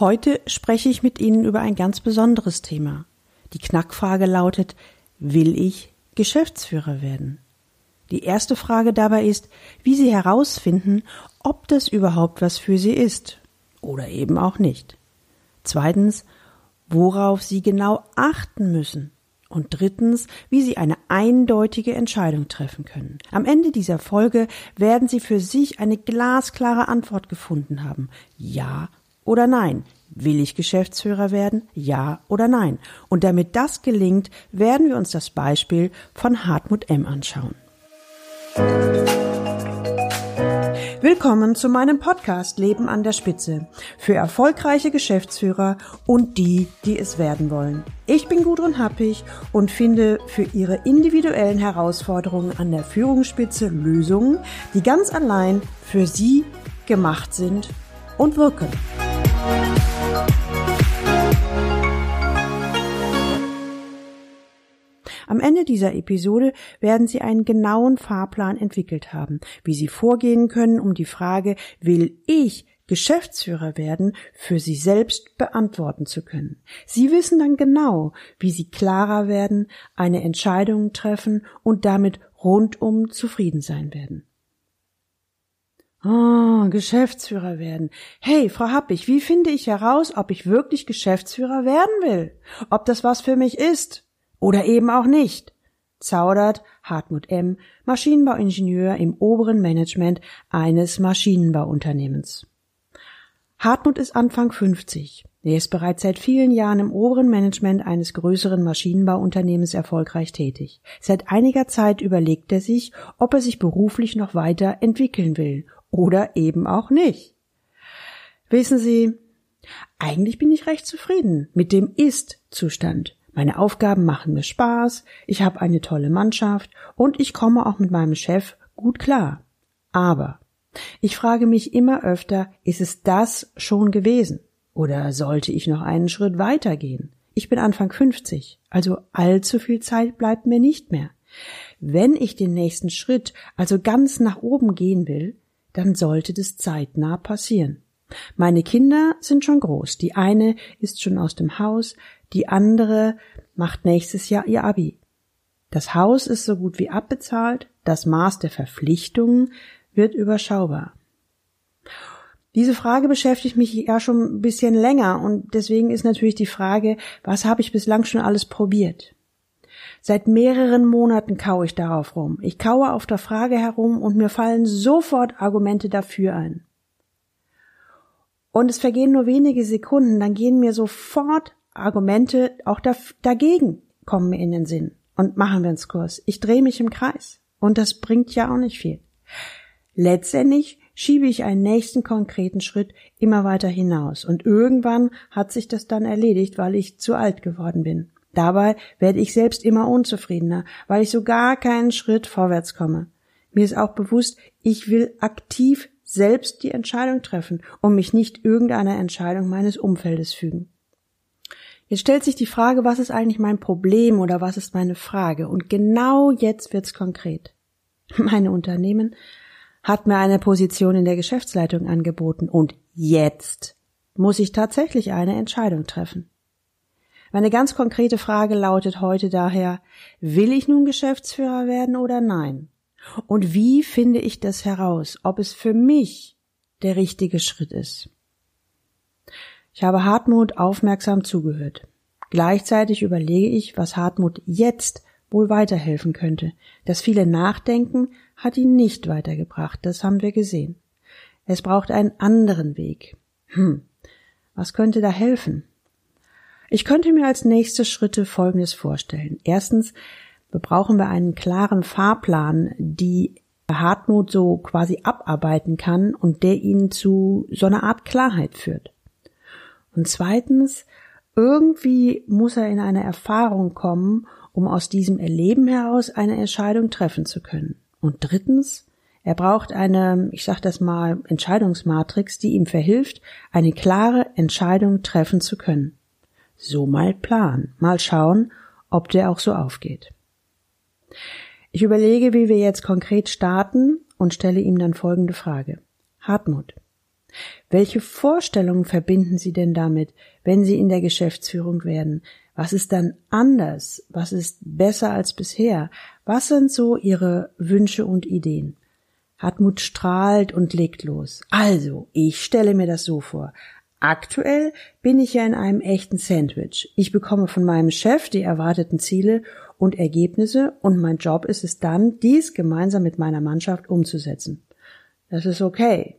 Heute spreche ich mit Ihnen über ein ganz besonderes Thema. Die Knackfrage lautet, will ich Geschäftsführer werden? Die erste Frage dabei ist, wie Sie herausfinden, ob das überhaupt was für Sie ist oder eben auch nicht. Zweitens, worauf Sie genau achten müssen. Und drittens, wie Sie eine eindeutige Entscheidung treffen können. Am Ende dieser Folge werden Sie für sich eine glasklare Antwort gefunden haben. Ja oder nein? Will ich Geschäftsführer werden? Ja oder nein? Und damit das gelingt, werden wir uns das Beispiel von Hartmut M. anschauen. Willkommen zu meinem Podcast Leben an der Spitze für erfolgreiche Geschäftsführer und die, die es werden wollen. Ich bin Gudrun Happig und finde für Ihre individuellen Herausforderungen an der Führungsspitze Lösungen, die ganz allein für Sie gemacht sind und wirken. Am Ende dieser Episode werden Sie einen genauen Fahrplan entwickelt haben, wie Sie vorgehen können, um die Frage, will ich Geschäftsführer werden, für Sie selbst beantworten zu können. Sie wissen dann genau, wie Sie klarer werden, eine Entscheidung treffen und damit rundum zufrieden sein werden. Oh, Geschäftsführer werden. Hey, Frau Happig, wie finde ich heraus, ob ich wirklich Geschäftsführer werden will? Ob das was für mich ist? Oder eben auch nicht? Zaudert Hartmut M., Maschinenbauingenieur im oberen Management eines Maschinenbauunternehmens. Hartmut ist Anfang 50. Er ist bereits seit vielen Jahren im oberen Management eines größeren Maschinenbauunternehmens erfolgreich tätig. Seit einiger Zeit überlegt er sich, ob er sich beruflich noch weiter entwickeln will oder eben auch nicht. Wissen Sie, eigentlich bin ich recht zufrieden mit dem Ist-Zustand. Meine Aufgaben machen mir Spaß, ich habe eine tolle Mannschaft und ich komme auch mit meinem Chef gut klar. Aber ich frage mich immer öfter, ist es das schon gewesen? Oder sollte ich noch einen Schritt weiter gehen? Ich bin Anfang 50, also allzu viel Zeit bleibt mir nicht mehr. Wenn ich den nächsten Schritt, also ganz nach oben gehen will, dann sollte das zeitnah passieren. Meine Kinder sind schon groß. Die eine ist schon aus dem Haus, die andere macht nächstes Jahr ihr Abi. Das Haus ist so gut wie abbezahlt, das Maß der Verpflichtungen wird überschaubar. Diese Frage beschäftigt mich ja schon ein bisschen länger und deswegen ist natürlich die Frage, was habe ich bislang schon alles probiert? Seit mehreren Monaten kaue ich darauf rum. Ich kaue auf der Frage herum und mir fallen sofort Argumente dafür ein. Und es vergehen nur wenige Sekunden, dann gehen mir sofort Argumente auch dagegen kommen mir in den Sinn. Und machen wir uns Kurs. Ich drehe mich im Kreis. Und das bringt ja auch nicht viel. Letztendlich schiebe ich einen nächsten konkreten Schritt immer weiter hinaus. Und irgendwann hat sich das dann erledigt, weil ich zu alt geworden bin. Dabei werde ich selbst immer unzufriedener, weil ich so gar keinen Schritt vorwärts komme. Mir ist auch bewusst, ich will aktiv selbst die Entscheidung treffen und mich nicht irgendeiner Entscheidung meines Umfeldes fügen. Jetzt stellt sich die Frage, was ist eigentlich mein Problem oder was ist meine Frage? Und genau jetzt wird's konkret. Meine Unternehmen hat mir eine Position in der Geschäftsleitung angeboten und jetzt muss ich tatsächlich eine Entscheidung treffen. Meine ganz konkrete Frage lautet heute daher, will ich nun Geschäftsführer werden oder nein? Und wie finde ich das heraus, ob es für mich der richtige Schritt ist? Ich habe Hartmut aufmerksam zugehört. Gleichzeitig überlege ich, was Hartmut jetzt wohl weiterhelfen könnte. Das viele Nachdenken hat ihn nicht weitergebracht, das haben wir gesehen. Es braucht einen anderen Weg. Hm, was könnte da helfen? Ich könnte mir als nächste Schritte Folgendes vorstellen. Erstens brauchen wir einen klaren Fahrplan, die Hartmut so quasi abarbeiten kann und der ihn zu so einer Art Klarheit führt. Und zweitens, irgendwie muss er in eine Erfahrung kommen, um aus diesem Erleben heraus eine Entscheidung treffen zu können. Und drittens, er braucht eine, ich sag das mal, Entscheidungsmatrix, die ihm verhilft, eine klare Entscheidung treffen zu können. So mal Plan. Mal schauen, ob der auch so aufgeht. Ich überlege, wie wir jetzt konkret starten und stelle ihm dann folgende Frage. Hartmut, Welche Vorstellungen verbinden Sie denn damit, wenn Sie in der Geschäftsführung werden? Was ist dann anders? Was ist besser als bisher? Was sind so Ihre Wünsche und Ideen? Hartmut strahlt und legt los. Also, ich stelle mir das so vor. Aktuell bin ich ja in einem echten Sandwich. Ich bekomme von meinem Chef die erwarteten Ziele und Ergebnisse und mein Job ist es dann, dies gemeinsam mit meiner Mannschaft umzusetzen. Das ist okay.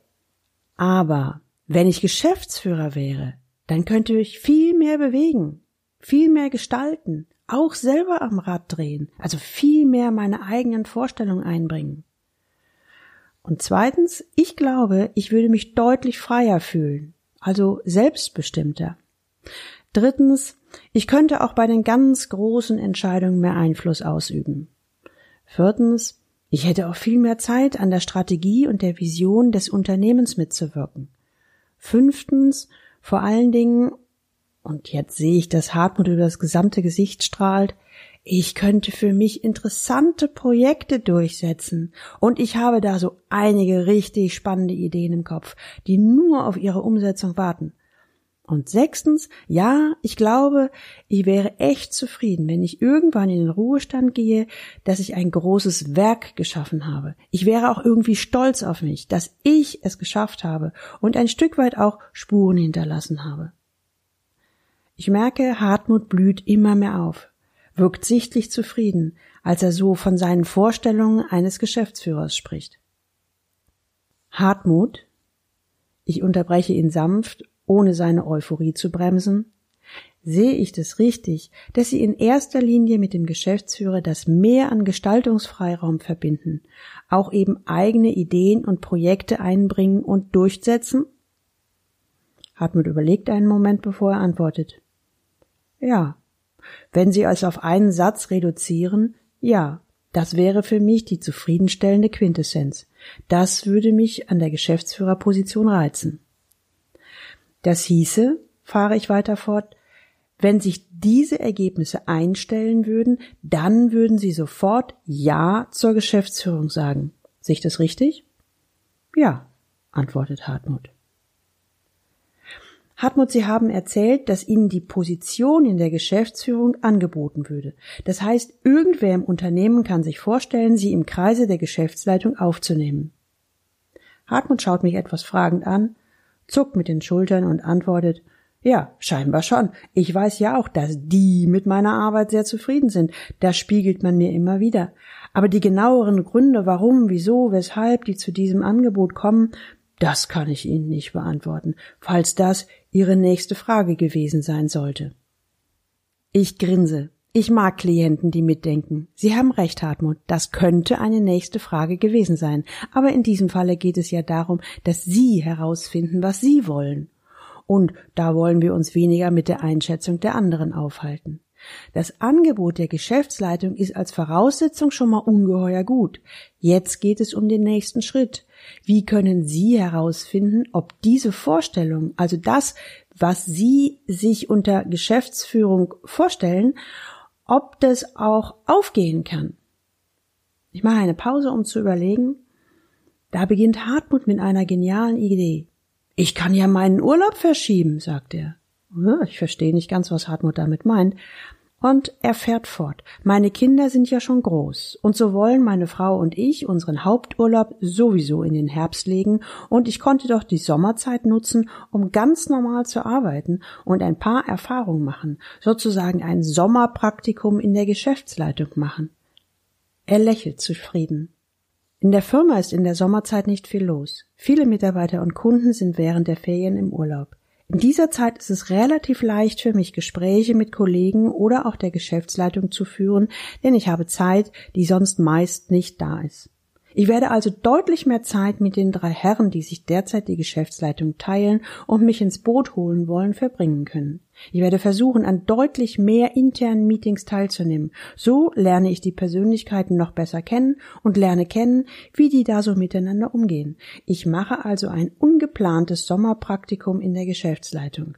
Aber wenn ich Geschäftsführer wäre, dann könnte ich viel mehr bewegen, viel mehr gestalten, auch selber am Rad drehen, also viel mehr meine eigenen Vorstellungen einbringen. Und zweitens, ich glaube, ich würde mich deutlich freier fühlen, also selbstbestimmter. Drittens, ich könnte auch bei den ganz großen Entscheidungen mehr Einfluss ausüben. Viertens, ich hätte auch viel mehr Zeit, an der Strategie und der Vision des Unternehmens mitzuwirken. Fünftens, vor allen Dingen, und jetzt sehe ich, dass Hartmut über das gesamte Gesicht strahlt, ich könnte für mich interessante Projekte durchsetzen und ich habe da so einige richtig spannende Ideen im Kopf, die nur auf ihre Umsetzung warten. Und sechstens, ja, ich glaube, ich wäre echt zufrieden, wenn ich irgendwann in den Ruhestand gehe, dass ich ein großes Werk geschaffen habe. Ich wäre auch irgendwie stolz auf mich, dass ich es geschafft habe und ein Stück weit auch Spuren hinterlassen habe. Ich merke, Hartmut blüht immer mehr auf wirkt sichtlich zufrieden, als er so von seinen Vorstellungen eines Geschäftsführers spricht. Hartmut, ich unterbreche ihn sanft, ohne seine Euphorie zu bremsen, sehe ich das richtig, dass Sie in erster Linie mit dem Geschäftsführer das Mehr an Gestaltungsfreiraum verbinden, auch eben eigene Ideen und Projekte einbringen und durchsetzen? Hartmut überlegt einen Moment, bevor er antwortet. Ja, wenn Sie es auf einen Satz reduzieren, ja, das wäre für mich die zufriedenstellende Quintessenz. Das würde mich an der Geschäftsführerposition reizen. Das hieße, fahre ich weiter fort, wenn sich diese Ergebnisse einstellen würden, dann würden Sie sofort Ja zur Geschäftsführung sagen. Sehe ich das richtig? Ja, antwortet Hartmut. Hartmut, Sie haben erzählt, dass Ihnen die Position in der Geschäftsführung angeboten würde. Das heißt, irgendwer im Unternehmen kann sich vorstellen, Sie im Kreise der Geschäftsleitung aufzunehmen. Hartmut schaut mich etwas fragend an, zuckt mit den Schultern und antwortet, ja, scheinbar schon. Ich weiß ja auch, dass die mit meiner Arbeit sehr zufrieden sind. Das spiegelt man mir immer wieder. Aber die genaueren Gründe, warum, wieso, weshalb die zu diesem Angebot kommen, das kann ich Ihnen nicht beantworten, falls das Ihre nächste Frage gewesen sein sollte. Ich grinse. Ich mag Klienten, die mitdenken. Sie haben recht, Hartmut. Das könnte eine nächste Frage gewesen sein. Aber in diesem Falle geht es ja darum, dass Sie herausfinden, was Sie wollen. Und da wollen wir uns weniger mit der Einschätzung der anderen aufhalten. Das Angebot der Geschäftsleitung ist als Voraussetzung schon mal ungeheuer gut. Jetzt geht es um den nächsten Schritt. Wie können Sie herausfinden, ob diese Vorstellung, also das, was Sie sich unter Geschäftsführung vorstellen, ob das auch aufgehen kann? Ich mache eine Pause, um zu überlegen. Da beginnt Hartmut mit einer genialen Idee. Ich kann ja meinen Urlaub verschieben, sagt er. Ich verstehe nicht ganz, was Hartmut damit meint. Und er fährt fort. Meine Kinder sind ja schon groß, und so wollen meine Frau und ich unseren Haupturlaub sowieso in den Herbst legen, und ich konnte doch die Sommerzeit nutzen, um ganz normal zu arbeiten und ein paar Erfahrungen machen, sozusagen ein Sommerpraktikum in der Geschäftsleitung machen. Er lächelt zufrieden. In der Firma ist in der Sommerzeit nicht viel los. Viele Mitarbeiter und Kunden sind während der Ferien im Urlaub. In dieser Zeit ist es relativ leicht für mich, Gespräche mit Kollegen oder auch der Geschäftsleitung zu führen, denn ich habe Zeit, die sonst meist nicht da ist. Ich werde also deutlich mehr Zeit mit den drei Herren, die sich derzeit die Geschäftsleitung teilen und mich ins Boot holen wollen, verbringen können. Ich werde versuchen, an deutlich mehr internen Meetings teilzunehmen. So lerne ich die Persönlichkeiten noch besser kennen und lerne kennen, wie die da so miteinander umgehen. Ich mache also ein ungeplantes Sommerpraktikum in der Geschäftsleitung.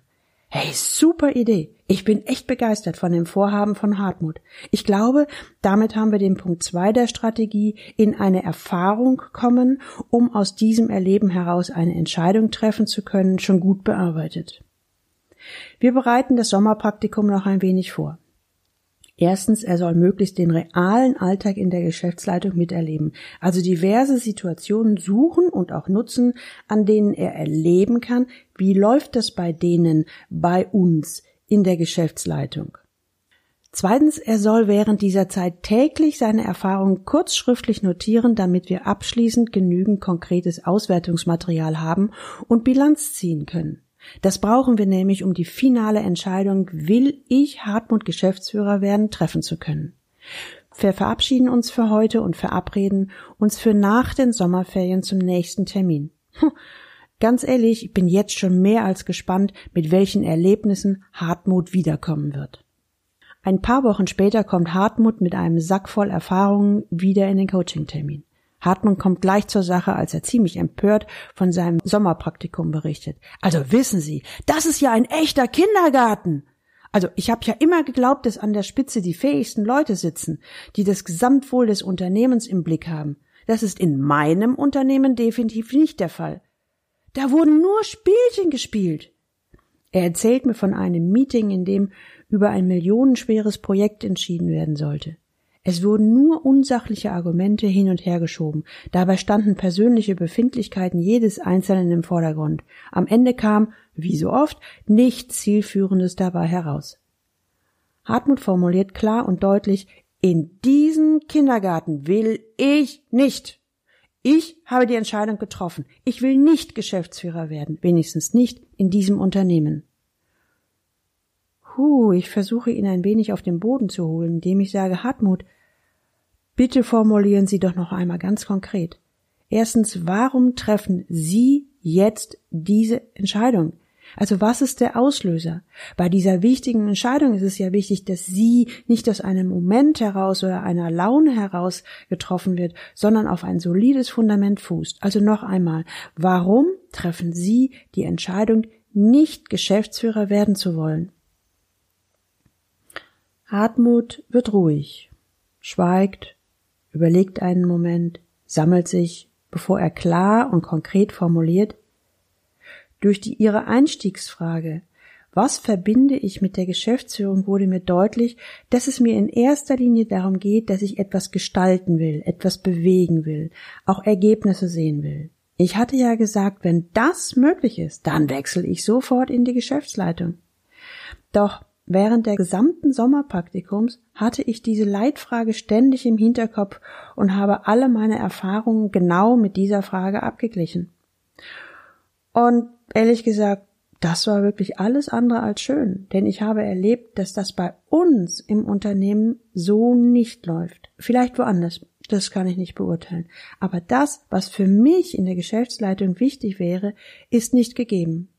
Hey, super Idee. Ich bin echt begeistert von dem Vorhaben von Hartmut. Ich glaube, damit haben wir den Punkt zwei der Strategie in eine Erfahrung kommen, um aus diesem Erleben heraus eine Entscheidung treffen zu können, schon gut bearbeitet. Wir bereiten das Sommerpraktikum noch ein wenig vor. Erstens, er soll möglichst den realen Alltag in der Geschäftsleitung miterleben, also diverse Situationen suchen und auch nutzen, an denen er erleben kann, wie läuft das bei denen, bei uns in der Geschäftsleitung. Zweitens, er soll während dieser Zeit täglich seine Erfahrungen kurzschriftlich notieren, damit wir abschließend genügend konkretes Auswertungsmaterial haben und Bilanz ziehen können. Das brauchen wir nämlich, um die finale Entscheidung, will ich Hartmut Geschäftsführer werden, treffen zu können. Wir verabschieden uns für heute und verabreden uns für nach den Sommerferien zum nächsten Termin. Ganz ehrlich, ich bin jetzt schon mehr als gespannt, mit welchen Erlebnissen Hartmut wiederkommen wird. Ein paar Wochen später kommt Hartmut mit einem Sack voll Erfahrungen wieder in den Coaching-Termin. Hartmann kommt gleich zur Sache, als er ziemlich empört von seinem Sommerpraktikum berichtet. Also wissen Sie, das ist ja ein echter Kindergarten. Also ich habe ja immer geglaubt, dass an der Spitze die fähigsten Leute sitzen, die das Gesamtwohl des Unternehmens im Blick haben. Das ist in meinem Unternehmen definitiv nicht der Fall. Da wurden nur Spielchen gespielt. Er erzählt mir von einem Meeting, in dem über ein millionenschweres Projekt entschieden werden sollte. Es wurden nur unsachliche Argumente hin und her geschoben. Dabei standen persönliche Befindlichkeiten jedes Einzelnen im Vordergrund. Am Ende kam, wie so oft, nichts Zielführendes dabei heraus. Hartmut formuliert klar und deutlich, in diesen Kindergarten will ich nicht. Ich habe die Entscheidung getroffen. Ich will nicht Geschäftsführer werden, wenigstens nicht in diesem Unternehmen. Huh, ich versuche ihn ein wenig auf den Boden zu holen, indem ich sage, Hartmut, Bitte formulieren Sie doch noch einmal ganz konkret. Erstens, warum treffen Sie jetzt diese Entscheidung? Also was ist der Auslöser? Bei dieser wichtigen Entscheidung ist es ja wichtig, dass sie nicht aus einem Moment heraus oder einer Laune heraus getroffen wird, sondern auf ein solides Fundament fußt. Also noch einmal, warum treffen Sie die Entscheidung, nicht Geschäftsführer werden zu wollen? Hartmut wird ruhig, schweigt überlegt einen Moment, sammelt sich, bevor er klar und konkret formuliert, durch die ihre Einstiegsfrage, was verbinde ich mit der Geschäftsführung, wurde mir deutlich, dass es mir in erster Linie darum geht, dass ich etwas gestalten will, etwas bewegen will, auch Ergebnisse sehen will. Ich hatte ja gesagt, wenn das möglich ist, dann wechsle ich sofort in die Geschäftsleitung. Doch Während der gesamten Sommerpraktikums hatte ich diese Leitfrage ständig im Hinterkopf und habe alle meine Erfahrungen genau mit dieser Frage abgeglichen. Und ehrlich gesagt, das war wirklich alles andere als schön, denn ich habe erlebt, dass das bei uns im Unternehmen so nicht läuft. Vielleicht woanders, das kann ich nicht beurteilen. Aber das, was für mich in der Geschäftsleitung wichtig wäre, ist nicht gegeben.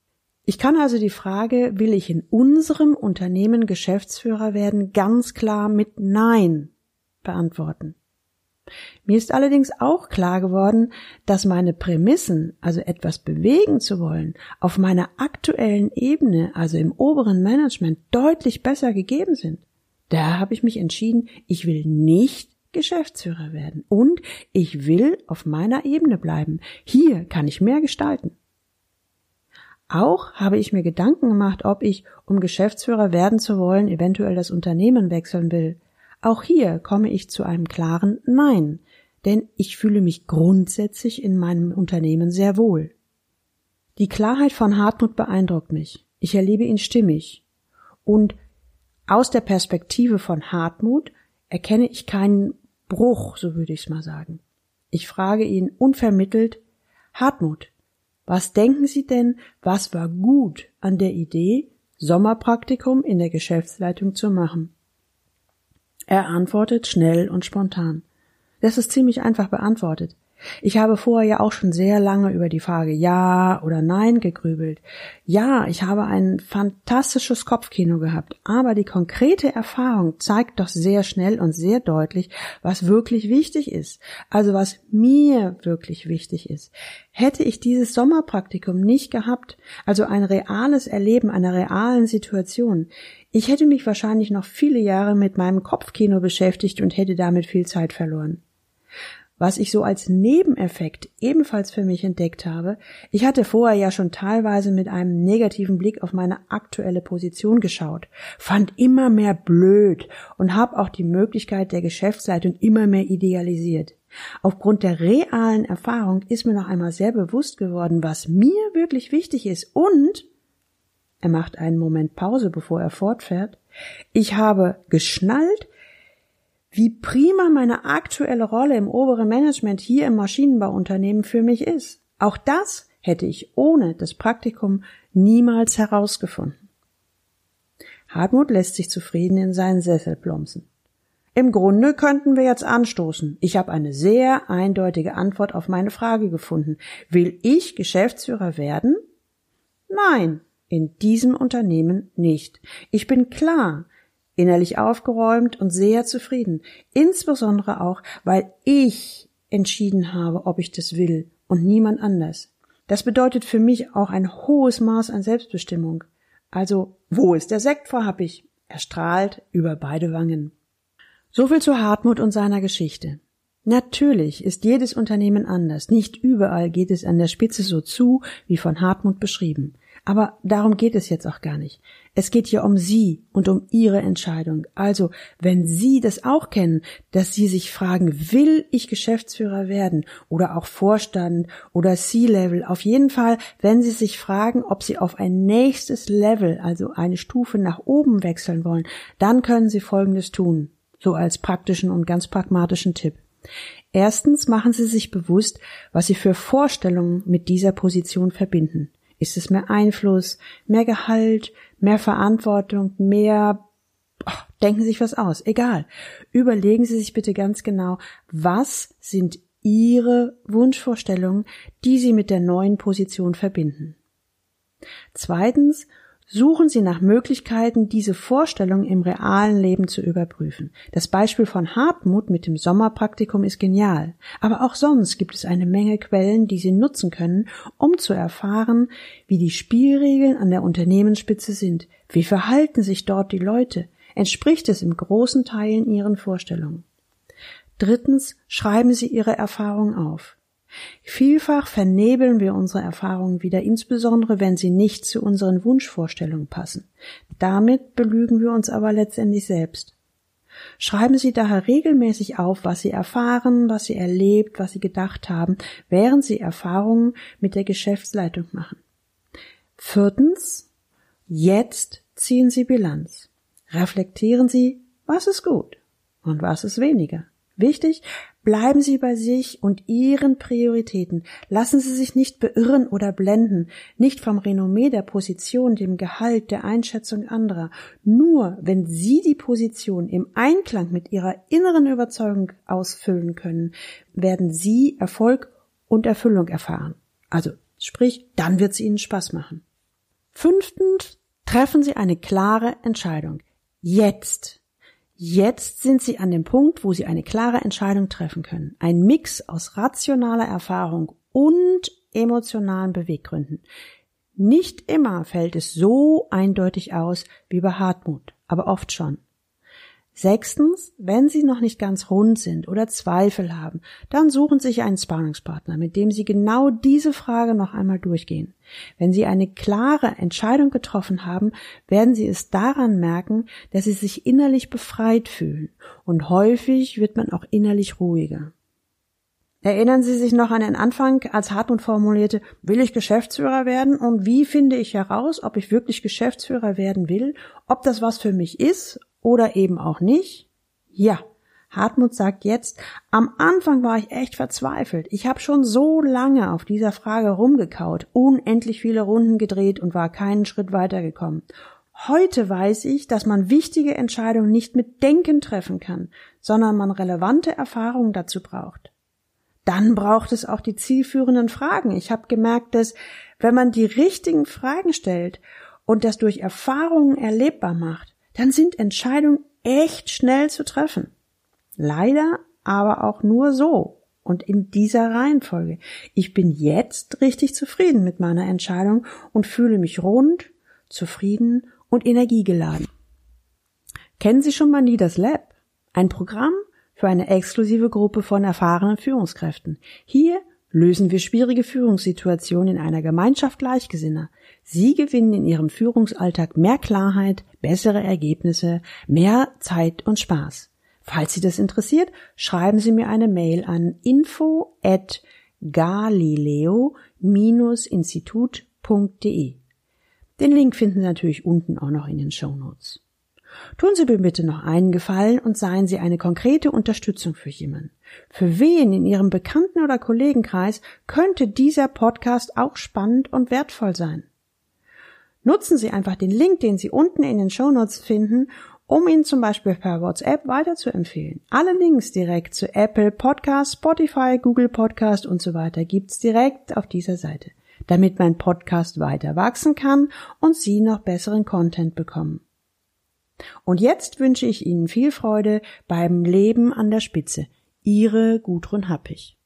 Ich kann also die Frage, will ich in unserem Unternehmen Geschäftsführer werden, ganz klar mit Nein beantworten. Mir ist allerdings auch klar geworden, dass meine Prämissen, also etwas bewegen zu wollen, auf meiner aktuellen Ebene, also im oberen Management, deutlich besser gegeben sind. Da habe ich mich entschieden, ich will nicht Geschäftsführer werden und ich will auf meiner Ebene bleiben. Hier kann ich mehr gestalten. Auch habe ich mir Gedanken gemacht, ob ich, um Geschäftsführer werden zu wollen, eventuell das Unternehmen wechseln will. Auch hier komme ich zu einem klaren Nein, denn ich fühle mich grundsätzlich in meinem Unternehmen sehr wohl. Die Klarheit von Hartmut beeindruckt mich. Ich erlebe ihn stimmig. Und aus der Perspektive von Hartmut erkenne ich keinen Bruch, so würde ich es mal sagen. Ich frage ihn unvermittelt, Hartmut, was denken Sie denn, was war gut an der Idee, Sommerpraktikum in der Geschäftsleitung zu machen? Er antwortet schnell und spontan. Das ist ziemlich einfach beantwortet. Ich habe vorher ja auch schon sehr lange über die Frage Ja oder Nein gegrübelt. Ja, ich habe ein fantastisches Kopfkino gehabt, aber die konkrete Erfahrung zeigt doch sehr schnell und sehr deutlich, was wirklich wichtig ist. Also was mir wirklich wichtig ist. Hätte ich dieses Sommerpraktikum nicht gehabt, also ein reales Erleben einer realen Situation, ich hätte mich wahrscheinlich noch viele Jahre mit meinem Kopfkino beschäftigt und hätte damit viel Zeit verloren. Was ich so als Nebeneffekt ebenfalls für mich entdeckt habe, ich hatte vorher ja schon teilweise mit einem negativen Blick auf meine aktuelle Position geschaut, fand immer mehr blöd und habe auch die Möglichkeit der Geschäftsleitung immer mehr idealisiert. Aufgrund der realen Erfahrung ist mir noch einmal sehr bewusst geworden, was mir wirklich wichtig ist und er macht einen Moment Pause, bevor er fortfährt. Ich habe geschnallt, wie prima meine aktuelle Rolle im oberen Management hier im Maschinenbauunternehmen für mich ist. Auch das hätte ich ohne das Praktikum niemals herausgefunden. Hartmut lässt sich zufrieden in seinen Sessel plumpsen. Im Grunde könnten wir jetzt anstoßen. Ich habe eine sehr eindeutige Antwort auf meine Frage gefunden. Will ich Geschäftsführer werden? Nein, in diesem Unternehmen nicht. Ich bin klar, innerlich aufgeräumt und sehr zufrieden, insbesondere auch, weil ich entschieden habe, ob ich das will und niemand anders. Das bedeutet für mich auch ein hohes Maß an Selbstbestimmung. Also, wo ist der Sekt, Frau Happig? Er strahlt über beide Wangen. So viel zu Hartmut und seiner Geschichte. Natürlich ist jedes Unternehmen anders. Nicht überall geht es an der Spitze so zu, wie von Hartmut beschrieben. Aber darum geht es jetzt auch gar nicht. Es geht hier um Sie und um Ihre Entscheidung. Also, wenn Sie das auch kennen, dass Sie sich fragen, will ich Geschäftsführer werden oder auch Vorstand oder C-Level, auf jeden Fall, wenn Sie sich fragen, ob Sie auf ein nächstes Level, also eine Stufe nach oben wechseln wollen, dann können Sie Folgendes tun. So als praktischen und ganz pragmatischen Tipp. Erstens machen Sie sich bewusst, was Sie für Vorstellungen mit dieser Position verbinden. Ist es mehr Einfluss, mehr Gehalt, mehr Verantwortung, mehr oh, denken Sie sich was aus, egal. Überlegen Sie sich bitte ganz genau, was sind Ihre Wunschvorstellungen, die Sie mit der neuen Position verbinden. Zweitens, Suchen Sie nach Möglichkeiten, diese Vorstellung im realen Leben zu überprüfen. Das Beispiel von Hartmut mit dem Sommerpraktikum ist genial, aber auch sonst gibt es eine Menge Quellen, die Sie nutzen können, um zu erfahren, wie die Spielregeln an der Unternehmensspitze sind, wie verhalten sich dort die Leute, entspricht es im großen Teilen Ihren Vorstellungen. Drittens schreiben Sie Ihre Erfahrungen auf. Vielfach vernebeln wir unsere Erfahrungen wieder, insbesondere wenn sie nicht zu unseren Wunschvorstellungen passen. Damit belügen wir uns aber letztendlich selbst. Schreiben Sie daher regelmäßig auf, was Sie erfahren, was Sie erlebt, was Sie gedacht haben, während Sie Erfahrungen mit der Geschäftsleitung machen. Viertens, jetzt ziehen Sie Bilanz. Reflektieren Sie, was ist gut und was ist weniger. Wichtig, Bleiben Sie bei sich und Ihren Prioritäten. Lassen Sie sich nicht beirren oder blenden, nicht vom Renommee der Position, dem Gehalt, der Einschätzung anderer. Nur wenn Sie die Position im Einklang mit Ihrer inneren Überzeugung ausfüllen können, werden Sie Erfolg und Erfüllung erfahren. Also, sprich, dann wird es Ihnen Spaß machen. Fünftens, treffen Sie eine klare Entscheidung. Jetzt. Jetzt sind sie an dem Punkt, wo sie eine klare Entscheidung treffen können. Ein Mix aus rationaler Erfahrung und emotionalen Beweggründen. Nicht immer fällt es so eindeutig aus wie bei Hartmut, aber oft schon. Sechstens, wenn Sie noch nicht ganz rund sind oder Zweifel haben, dann suchen Sie sich einen Sparringspartner, mit dem Sie genau diese Frage noch einmal durchgehen. Wenn Sie eine klare Entscheidung getroffen haben, werden Sie es daran merken, dass Sie sich innerlich befreit fühlen und häufig wird man auch innerlich ruhiger. Erinnern Sie sich noch an den Anfang, als Hartmut formulierte, will ich Geschäftsführer werden und wie finde ich heraus, ob ich wirklich Geschäftsführer werden will, ob das was für mich ist oder eben auch nicht? Ja, Hartmut sagt jetzt, am Anfang war ich echt verzweifelt. Ich habe schon so lange auf dieser Frage rumgekaut, unendlich viele Runden gedreht und war keinen Schritt weitergekommen. Heute weiß ich, dass man wichtige Entscheidungen nicht mit Denken treffen kann, sondern man relevante Erfahrungen dazu braucht. dann braucht es auch die zielführenden Fragen. Ich habe gemerkt, dass wenn man die richtigen Fragen stellt und das durch Erfahrungen erlebbar macht, dann sind Entscheidungen echt schnell zu treffen. Leider aber auch nur so und in dieser Reihenfolge. Ich bin jetzt richtig zufrieden mit meiner Entscheidung und fühle mich rund, zufrieden und energiegeladen. Kennen Sie schon mal das Lab? Ein Programm für eine exklusive Gruppe von erfahrenen Führungskräften. Hier lösen wir schwierige Führungssituationen in einer Gemeinschaft Gleichgesinner. Sie gewinnen in ihrem Führungsalltag mehr Klarheit, bessere Ergebnisse, mehr Zeit und Spaß. Falls Sie das interessiert, schreiben Sie mir eine Mail an info at galileo-institut.de. Den Link finden Sie natürlich unten auch noch in den Show Notes. Tun Sie mir bitte noch einen Gefallen und seien Sie eine konkrete Unterstützung für jemanden. Für wen in Ihrem Bekannten- oder Kollegenkreis könnte dieser Podcast auch spannend und wertvoll sein? Nutzen Sie einfach den Link, den Sie unten in den Show Notes finden, um ihn zum Beispiel per WhatsApp weiterzuempfehlen. Alle Links direkt zu Apple Podcast, Spotify, Google Podcast und so weiter gibt's direkt auf dieser Seite, damit mein Podcast weiter wachsen kann und Sie noch besseren Content bekommen. Und jetzt wünsche ich Ihnen viel Freude beim Leben an der Spitze. Ihre Gudrun Happig.